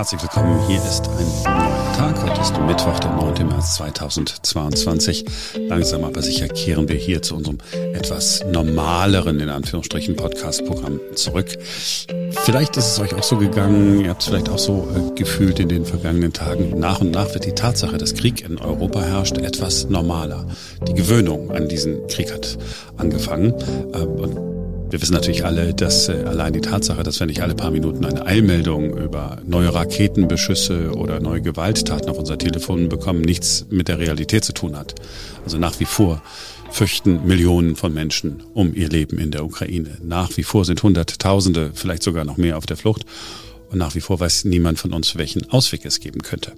Herzlich willkommen. Hier ist ein neuer Tag. Heute ist Mittwoch, der 9. März 2022. Langsam aber sicher kehren wir hier zu unserem etwas normaleren, in Anführungsstrichen, Podcast-Programm zurück. Vielleicht ist es euch auch so gegangen, ihr habt es vielleicht auch so äh, gefühlt in den vergangenen Tagen. Nach und nach wird die Tatsache, dass Krieg in Europa herrscht, etwas normaler. Die Gewöhnung an diesen Krieg hat angefangen. Äh, wir wissen natürlich alle, dass äh, allein die Tatsache, dass wir nicht alle paar Minuten eine Eilmeldung über neue Raketenbeschüsse oder neue Gewalttaten auf unser Telefon bekommen, nichts mit der Realität zu tun hat. Also nach wie vor fürchten Millionen von Menschen um ihr Leben in der Ukraine. Nach wie vor sind Hunderttausende, vielleicht sogar noch mehr auf der Flucht. Und nach wie vor weiß niemand von uns, welchen Ausweg es geben könnte.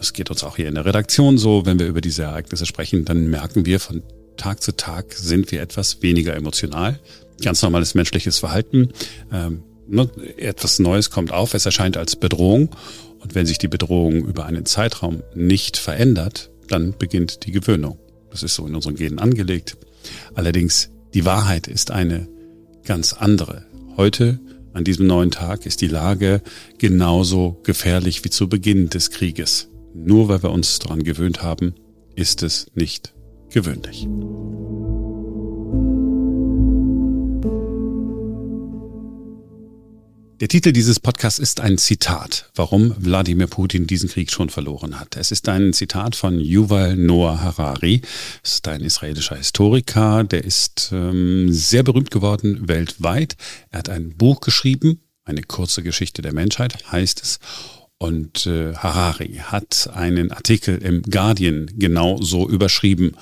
Es geht uns auch hier in der Redaktion so, wenn wir über diese Ereignisse sprechen, dann merken wir von Tag zu Tag sind wir etwas weniger emotional ganz normales menschliches Verhalten. Ähm, ne, etwas Neues kommt auf, es erscheint als Bedrohung. Und wenn sich die Bedrohung über einen Zeitraum nicht verändert, dann beginnt die Gewöhnung. Das ist so in unseren Genen angelegt. Allerdings, die Wahrheit ist eine ganz andere. Heute, an diesem neuen Tag, ist die Lage genauso gefährlich wie zu Beginn des Krieges. Nur weil wir uns daran gewöhnt haben, ist es nicht gewöhnlich. Der Titel dieses Podcasts ist ein Zitat, warum Wladimir Putin diesen Krieg schon verloren hat. Es ist ein Zitat von Yuval Noah Harari. Es ist ein israelischer Historiker, der ist ähm, sehr berühmt geworden weltweit. Er hat ein Buch geschrieben, eine kurze Geschichte der Menschheit heißt es. Und äh, Harari hat einen Artikel im Guardian genau so überschrieben,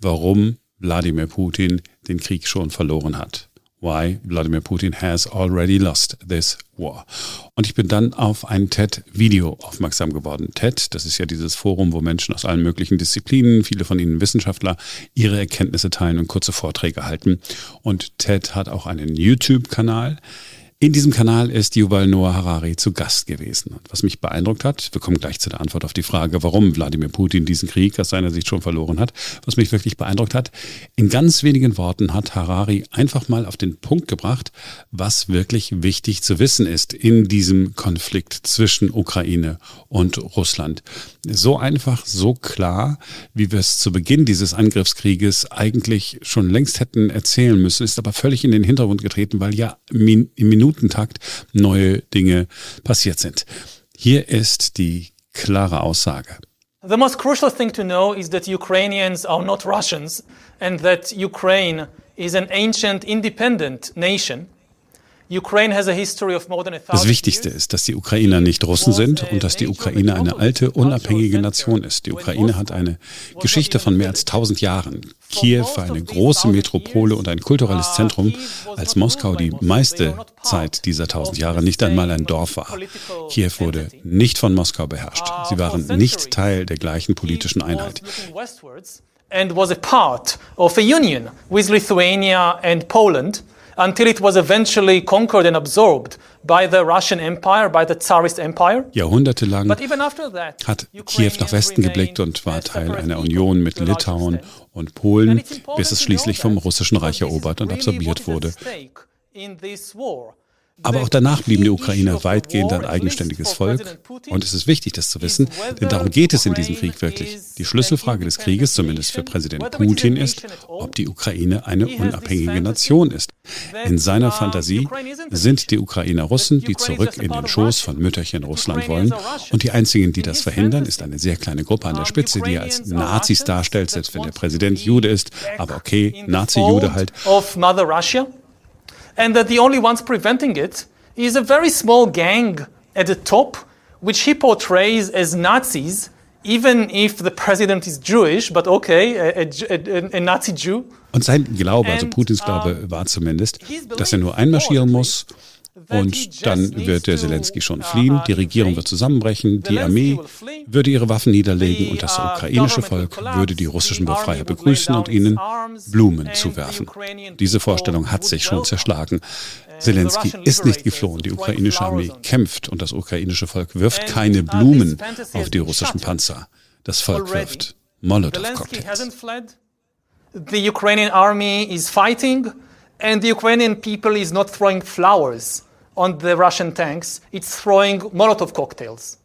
warum Wladimir Putin den Krieg schon verloren hat. Why Vladimir Putin has already lost this war. Und ich bin dann auf ein TED-Video aufmerksam geworden. TED, das ist ja dieses Forum, wo Menschen aus allen möglichen Disziplinen, viele von ihnen Wissenschaftler, ihre Erkenntnisse teilen und kurze Vorträge halten. Und TED hat auch einen YouTube-Kanal. In diesem Kanal ist Yuval Noah Harari zu Gast gewesen. Was mich beeindruckt hat, wir kommen gleich zu der Antwort auf die Frage, warum Wladimir Putin diesen Krieg aus seiner Sicht schon verloren hat, was mich wirklich beeindruckt hat, in ganz wenigen Worten hat Harari einfach mal auf den Punkt gebracht, was wirklich wichtig zu wissen ist in diesem Konflikt zwischen Ukraine und Russland. So einfach, so klar, wie wir es zu Beginn dieses Angriffskrieges eigentlich schon längst hätten erzählen müssen, ist aber völlig in den Hintergrund getreten, weil ja Minuten Minutentakt neue Dinge passiert sind. Hier ist die klare Aussage. The most crucial thing to know is that Ukrainians are not Russians and that Ukraine is an ancient independent nation. Das Wichtigste ist, dass die Ukrainer nicht Russen sind und dass die Ukraine eine alte, unabhängige Nation ist. Die Ukraine hat eine Geschichte von mehr als 1000 Jahren. Kiew war eine große Metropole und ein kulturelles Zentrum, als Moskau die meiste Zeit dieser 1000 Jahre nicht einmal ein Dorf war. Kiew wurde nicht von Moskau beherrscht. Sie waren nicht Teil der gleichen politischen Einheit. And was a part of a union with Lithuania and Poland until it was eventually conquered and absorbed by the Russian Empire, by the Tsarist Empire. Jahrhundertelang hat Kiew nach Westen geblickt und war Teil einer Union mit Litauen und Polen, bis es schließlich vom Russischen Reich erobert und absorbiert wurde. Aber auch danach blieben die Ukrainer weitgehend ein eigenständiges Volk. Und es ist wichtig, das zu wissen, denn darum geht es in diesem Krieg wirklich. Die Schlüsselfrage des Krieges, zumindest für Präsident Putin, ist, ob die Ukraine eine unabhängige Nation ist. In seiner Fantasie sind die Ukrainer Russen, die zurück in den Schoß von Mütterchen Russland wollen. Und die einzigen, die das verhindern, ist eine sehr kleine Gruppe an der Spitze, die er als Nazis darstellt, selbst wenn der Präsident Jude ist. Aber okay, Nazi-Jude halt and that the only ones preventing it is a very small gang at the top, which he portrays as Nazis, even if the president is Jewish, but okay, a, a, a Nazi Jew. Und sein Glaube, also Putins Glaube, war zumindest, dass er nur einmarschieren muss und dann wird der Zelensky schon fliehen, die Regierung wird zusammenbrechen, die Armee würde ihre Waffen niederlegen und das ukrainische Volk würde die russischen Befreier begrüßen und ihnen Blumen zuwerfen. Diese Vorstellung hat sich schon zerschlagen. Zelensky ist nicht geflohen, die ukrainische Armee kämpft und das ukrainische Volk wirft keine Blumen auf die russischen Panzer. Das Volk wirft Molotow-Cocktails. The Ukrainian army is fighting and the Ukrainian people is not throwing flowers on the Russian tanks, it's throwing Molotov cocktails.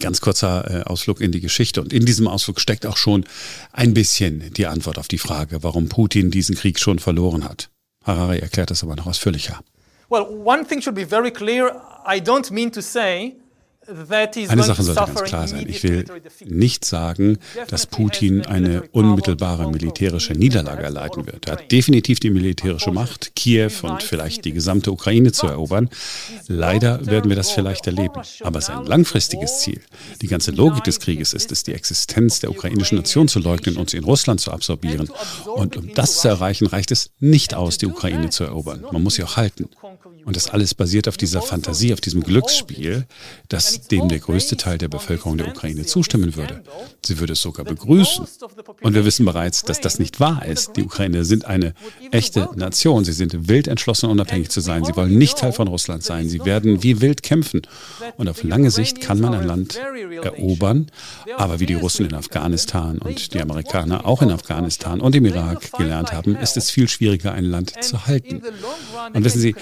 Ganz kurzer äh, Ausflug in die Geschichte. Und in diesem Ausflug steckt auch schon ein bisschen die Antwort auf die Frage, warum Putin diesen Krieg schon verloren hat. Harari erklärt das aber noch ausführlicher. Well, one thing should be very clear. I don't mean to say eine Sache sollte ganz klar sein. Ich will nicht sagen, dass Putin eine unmittelbare militärische Niederlage erleiden wird. Er hat definitiv die militärische Macht, Kiew und vielleicht die gesamte Ukraine zu erobern. Leider werden wir das vielleicht erleben. Aber sein langfristiges Ziel, die ganze Logik des Krieges ist es, die Existenz der ukrainischen Nation zu leugnen und sie in Russland zu absorbieren. Und um das zu erreichen, reicht es nicht aus, die Ukraine zu erobern. Man muss sie auch halten. Und das alles basiert auf dieser Fantasie, auf diesem Glücksspiel, das dem der größte Teil der Bevölkerung der Ukraine zustimmen würde. Sie würde es sogar begrüßen. Und wir wissen bereits, dass das nicht wahr ist. Die Ukrainer sind eine echte Nation. Sie sind wild entschlossen, unabhängig zu sein. Sie wollen nicht Teil von Russland sein. Sie werden wie wild kämpfen. Und auf lange Sicht kann man ein Land erobern. Aber wie die Russen in Afghanistan und die Amerikaner auch in Afghanistan und im Irak gelernt haben, ist es viel schwieriger, ein Land zu halten. Und wissen Sie,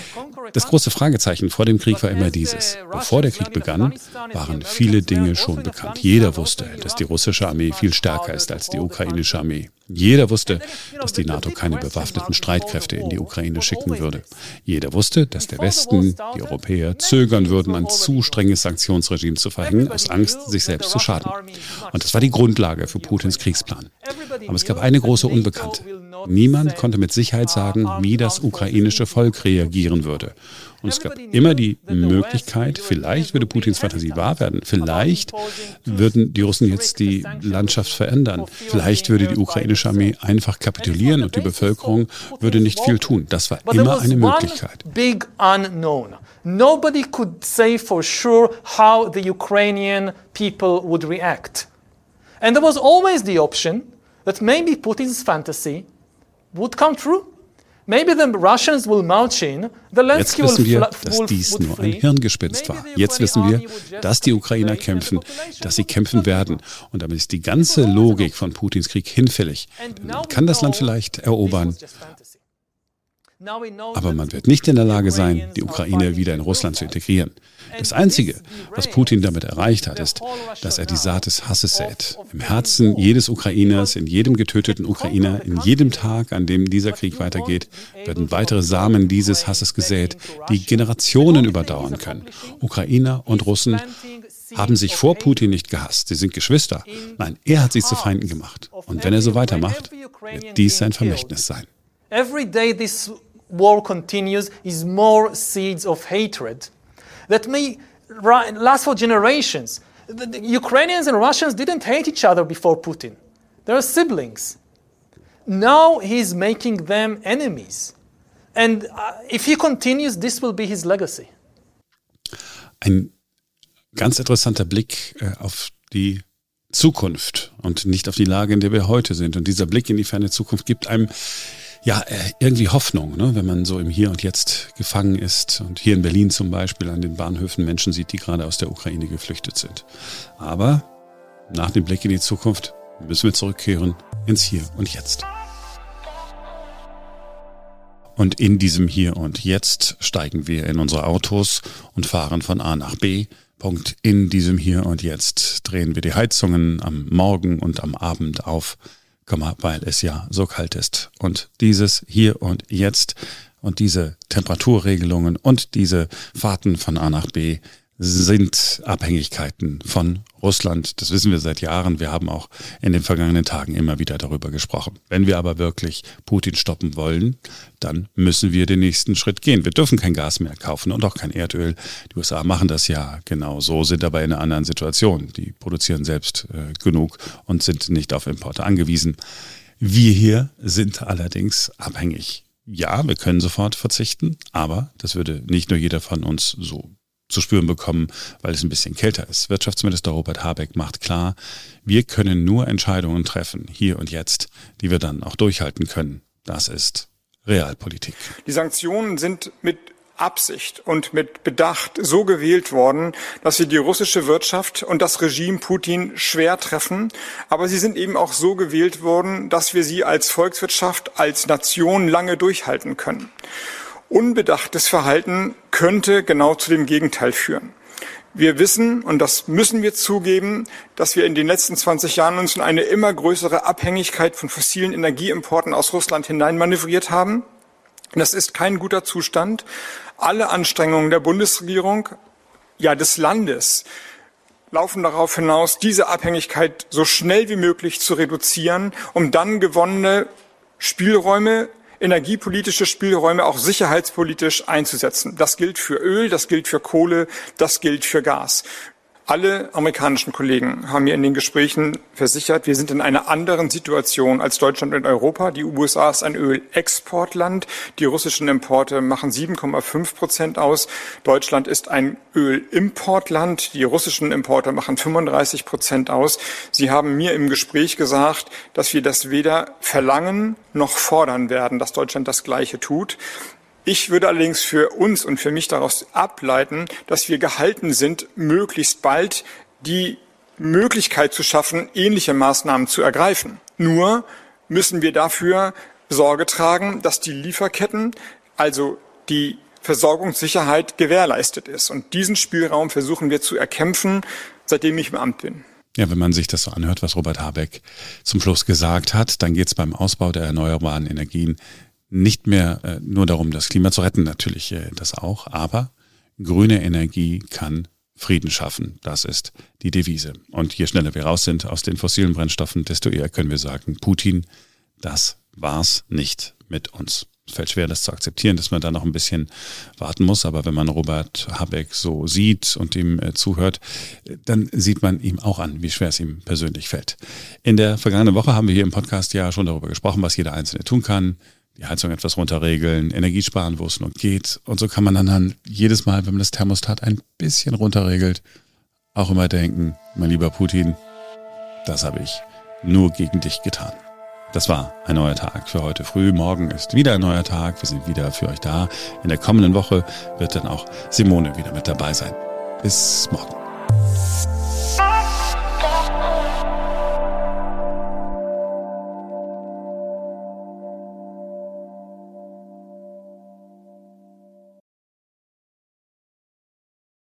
das große Fragezeichen vor dem Krieg war immer dieses. Bevor der Krieg begann, waren viele Dinge schon bekannt. Jeder wusste, dass die russische Armee viel stärker ist als die ukrainische Armee. Jeder wusste, dass die NATO keine bewaffneten Streitkräfte in die Ukraine schicken würde. Jeder wusste, dass der Westen, die Europäer, zögern würden, ein zu strenges Sanktionsregime zu verhängen, aus Angst, sich selbst zu schaden. Und das war die Grundlage für Putins Kriegsplan. Aber es gab eine große Unbekannte. Niemand konnte mit Sicherheit sagen, wie das ukrainische Volk reagieren würde. Und es gab immer die Möglichkeit, vielleicht würde Putins Fantasie wahr werden, vielleicht würden die Russen jetzt die Landschaft verändern, vielleicht würde die ukrainische Armee einfach kapitulieren und die Bevölkerung würde nicht viel tun. Das war immer eine Möglichkeit. Nobody could say for sure how the Ukrainian people would react. And there was always the option that maybe Putin's fantasy would come true. Maybe the Russians will march in, Jetzt wissen wir, dass dies nur ein Hirngespinst war. Jetzt wissen wir, dass die Ukrainer kämpfen, dass sie kämpfen werden. Und damit ist die ganze Logik von Putins Krieg hinfällig. Man kann das Land vielleicht erobern, aber man wird nicht in der Lage sein, die Ukraine wieder in Russland zu integrieren. Das Einzige, was Putin damit erreicht hat, ist, dass er die Saat des Hasses sät. Im Herzen jedes Ukrainers, in jedem getöteten Ukrainer, in jedem Tag, an dem dieser Krieg weitergeht, werden weitere Samen dieses Hasses gesät, die Generationen überdauern können. Ukrainer und Russen haben sich vor Putin nicht gehasst. Sie sind Geschwister. Nein, er hat sie zu Feinden gemacht. Und wenn er so weitermacht, wird dies sein Vermächtnis sein. Every day this war continues is more seeds of hatred that may last for generations. The Ukrainians and Russians didn't hate each other before Putin. They are siblings. Now he's making them enemies. And uh, if he continues, this will be his legacy. Ein ganz interessanter Blick äh, auf die Zukunft und nicht auf die Lage, in der wir heute sind. Und dieser Blick in die ferne Zukunft gibt einem ja, äh, irgendwie Hoffnung, ne? wenn man so im Hier und Jetzt gefangen ist und hier in Berlin zum Beispiel an den Bahnhöfen Menschen sieht, die gerade aus der Ukraine geflüchtet sind. Aber nach dem Blick in die Zukunft müssen wir zurückkehren ins Hier und Jetzt. Und in diesem Hier und Jetzt steigen wir in unsere Autos und fahren von A nach B. Punkt. In diesem Hier und Jetzt drehen wir die Heizungen am Morgen und am Abend auf weil es ja so kalt ist. Und dieses hier und jetzt und diese Temperaturregelungen und diese Fahrten von A nach B sind Abhängigkeiten von Russland. Das wissen wir seit Jahren. Wir haben auch in den vergangenen Tagen immer wieder darüber gesprochen. Wenn wir aber wirklich Putin stoppen wollen, dann müssen wir den nächsten Schritt gehen. Wir dürfen kein Gas mehr kaufen und auch kein Erdöl. Die USA machen das ja genau so, sind aber in einer anderen Situation. Die produzieren selbst äh, genug und sind nicht auf Importe angewiesen. Wir hier sind allerdings abhängig. Ja, wir können sofort verzichten, aber das würde nicht nur jeder von uns so zu spüren bekommen, weil es ein bisschen kälter ist. Wirtschaftsminister Robert Habeck macht klar, wir können nur Entscheidungen treffen, hier und jetzt, die wir dann auch durchhalten können. Das ist Realpolitik. Die Sanktionen sind mit Absicht und mit Bedacht so gewählt worden, dass sie die russische Wirtschaft und das Regime Putin schwer treffen. Aber sie sind eben auch so gewählt worden, dass wir sie als Volkswirtschaft, als Nation lange durchhalten können. Unbedachtes Verhalten könnte genau zu dem Gegenteil führen. Wir wissen, und das müssen wir zugeben, dass wir in den letzten 20 Jahren uns in eine immer größere Abhängigkeit von fossilen Energieimporten aus Russland hineinmanövriert haben. Das ist kein guter Zustand. Alle Anstrengungen der Bundesregierung, ja des Landes, laufen darauf hinaus, diese Abhängigkeit so schnell wie möglich zu reduzieren, um dann gewonnene Spielräume energiepolitische Spielräume auch sicherheitspolitisch einzusetzen. Das gilt für Öl, das gilt für Kohle, das gilt für Gas. Alle amerikanischen Kollegen haben mir in den Gesprächen versichert, wir sind in einer anderen Situation als Deutschland und Europa. Die USA ist ein Ölexportland. Die russischen Importe machen 7,5 Prozent aus. Deutschland ist ein Ölimportland. Die russischen Importe machen 35 Prozent aus. Sie haben mir im Gespräch gesagt, dass wir das weder verlangen noch fordern werden, dass Deutschland das Gleiche tut. Ich würde allerdings für uns und für mich daraus ableiten, dass wir gehalten sind, möglichst bald die Möglichkeit zu schaffen, ähnliche Maßnahmen zu ergreifen. Nur müssen wir dafür Sorge tragen, dass die Lieferketten, also die Versorgungssicherheit gewährleistet ist. Und diesen Spielraum versuchen wir zu erkämpfen, seitdem ich im Amt bin. Ja, wenn man sich das so anhört, was Robert Habeck zum Schluss gesagt hat, dann geht es beim Ausbau der erneuerbaren Energien nicht mehr äh, nur darum, das Klima zu retten, natürlich äh, das auch, aber grüne Energie kann Frieden schaffen. Das ist die Devise. Und je schneller wir raus sind aus den fossilen Brennstoffen, desto eher können wir sagen, Putin, das war's nicht mit uns. Es fällt schwer, das zu akzeptieren, dass man da noch ein bisschen warten muss. Aber wenn man Robert Habeck so sieht und ihm äh, zuhört, dann sieht man ihm auch an, wie schwer es ihm persönlich fällt. In der vergangenen Woche haben wir hier im Podcast ja schon darüber gesprochen, was jeder Einzelne tun kann die Heizung etwas runterregeln, Energie sparen, wo es nur geht. Und so kann man dann, jedes Mal, wenn man das Thermostat ein bisschen runterregelt, auch immer denken, mein lieber Putin, das habe ich nur gegen dich getan. Das war ein neuer Tag für heute früh. Morgen ist wieder ein neuer Tag. Wir sind wieder für euch da. In der kommenden Woche wird dann auch Simone wieder mit dabei sein. Bis morgen.